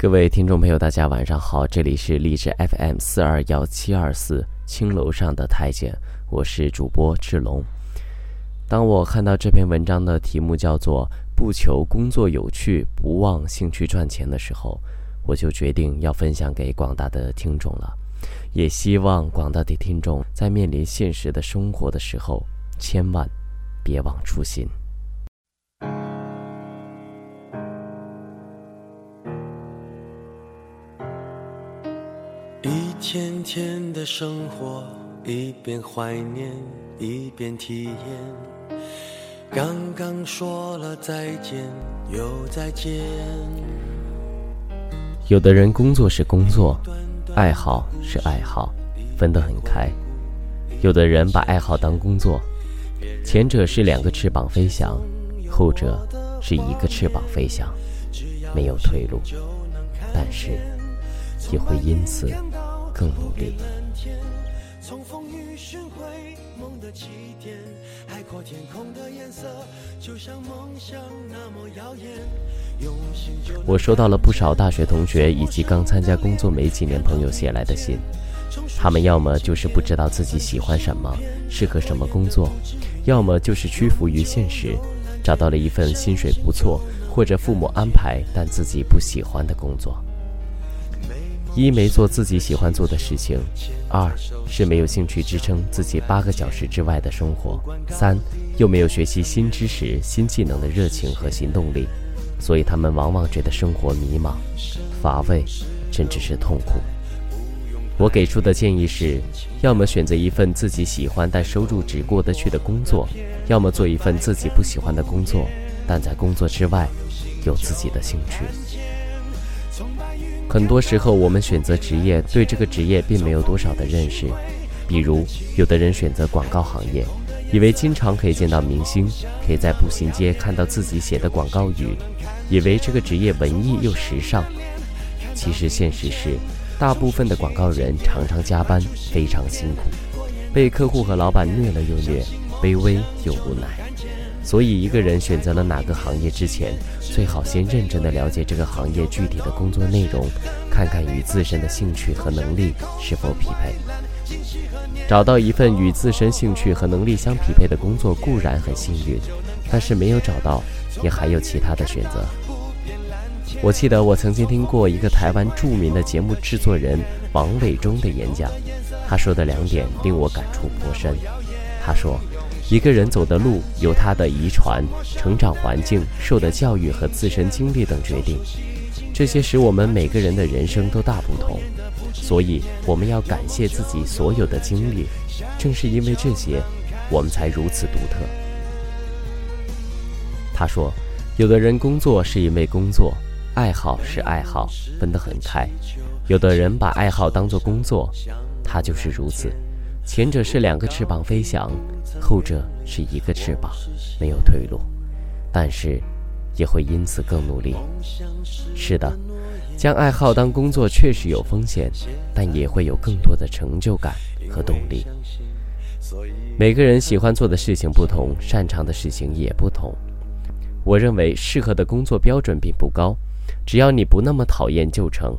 各位听众朋友，大家晚上好，这里是励志 FM 四二幺七二四青楼上的太监，我是主播志龙。当我看到这篇文章的题目叫做“不求工作有趣，不忘兴趣赚钱”的时候，我就决定要分享给广大的听众了。也希望广大的听众在面临现实的生活的时候，千万别忘初心。一天天的生活，一边怀念，一边体验。刚刚说了再见，又再见。有的人工作是工作，爱好是爱好，分得很开；有的人把爱好当工作，前者是两个翅膀飞翔，后者是一个翅膀飞翔，没有退路。但是。也会因此更努力。我收到了不少大学同学以及刚参加工作没几年朋友写来的信，他们要么就是不知道自己喜欢什么，适合什么工作，要么就是屈服于现实，找到了一份薪水不错或者父母安排但自己不喜欢的工作。一没做自己喜欢做的事情，二是没有兴趣支撑自己八个小时之外的生活，三又没有学习新知识、新技能的热情和行动力，所以他们往往觉得生活迷茫、乏味，甚至是痛苦。我给出的建议是：要么选择一份自己喜欢但收入只过得去的工作，要么做一份自己不喜欢的工作，但在工作之外有自己的兴趣。很多时候，我们选择职业，对这个职业并没有多少的认识。比如，有的人选择广告行业，以为经常可以见到明星，可以在步行街看到自己写的广告语，以为这个职业文艺又时尚。其实，现实是，大部分的广告人常常加班，非常辛苦，被客户和老板虐了又虐，卑微又无奈。所以，一个人选择了哪个行业之前，最好先认真的了解这个行业具体的工作内容，看看与自身的兴趣和能力是否匹配。找到一份与自身兴趣和能力相匹配的工作固然很幸运，但是没有找到，也还有其他的选择。我记得我曾经听过一个台湾著名的节目制作人王伟忠的演讲，他说的两点令我感触颇深。他说。一个人走的路，由他的遗传、成长环境、受的教育和自身经历等决定，这些使我们每个人的人生都大不同。所以，我们要感谢自己所有的经历，正是因为这些，我们才如此独特。他说：“有的人工作是因为工作，爱好是爱好，分得很开；有的人把爱好当作工作，他就是如此。”前者是两个翅膀飞翔，后者是一个翅膀，没有退路，但是也会因此更努力。是的，将爱好当工作确实有风险，但也会有更多的成就感和动力。每个人喜欢做的事情不同，擅长的事情也不同。我认为适合的工作标准并不高，只要你不那么讨厌就成。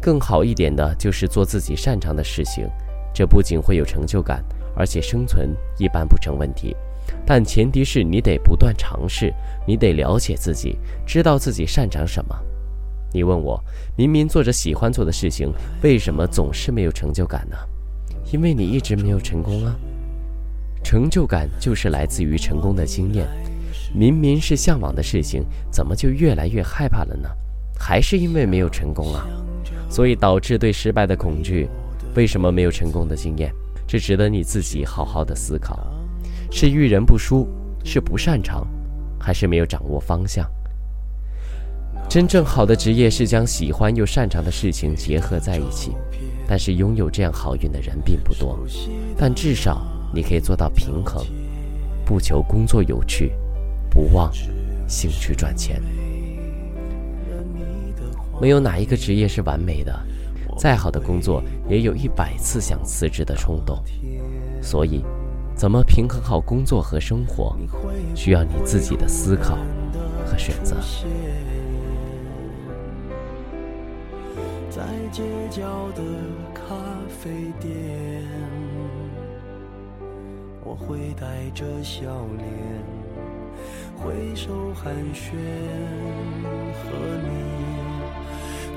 更好一点的就是做自己擅长的事情。这不仅会有成就感，而且生存一般不成问题，但前提是你得不断尝试，你得了解自己，知道自己擅长什么。你问我，明明做着喜欢做的事情，为什么总是没有成就感呢？因为你一直没有成功啊。成就感就是来自于成功的经验。明明是向往的事情，怎么就越来越害怕了呢？还是因为没有成功啊，所以导致对失败的恐惧。为什么没有成功的经验？这值得你自己好好的思考。是遇人不淑，是不擅长，还是没有掌握方向？真正好的职业是将喜欢又擅长的事情结合在一起。但是拥有这样好运的人并不多。但至少你可以做到平衡，不求工作有趣，不忘兴趣赚钱。没有哪一个职业是完美的。再好的工作，也有一百次想辞职的冲动。所以，怎么平衡好工作和生活，需要你自己的思考和选择。在街角的咖啡店，我会带着笑脸挥手寒暄，和你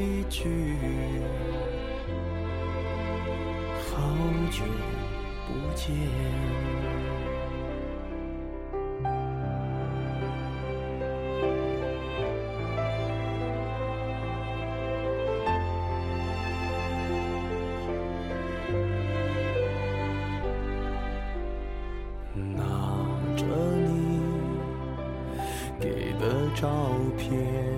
一句好久不见。拿着你给的照片。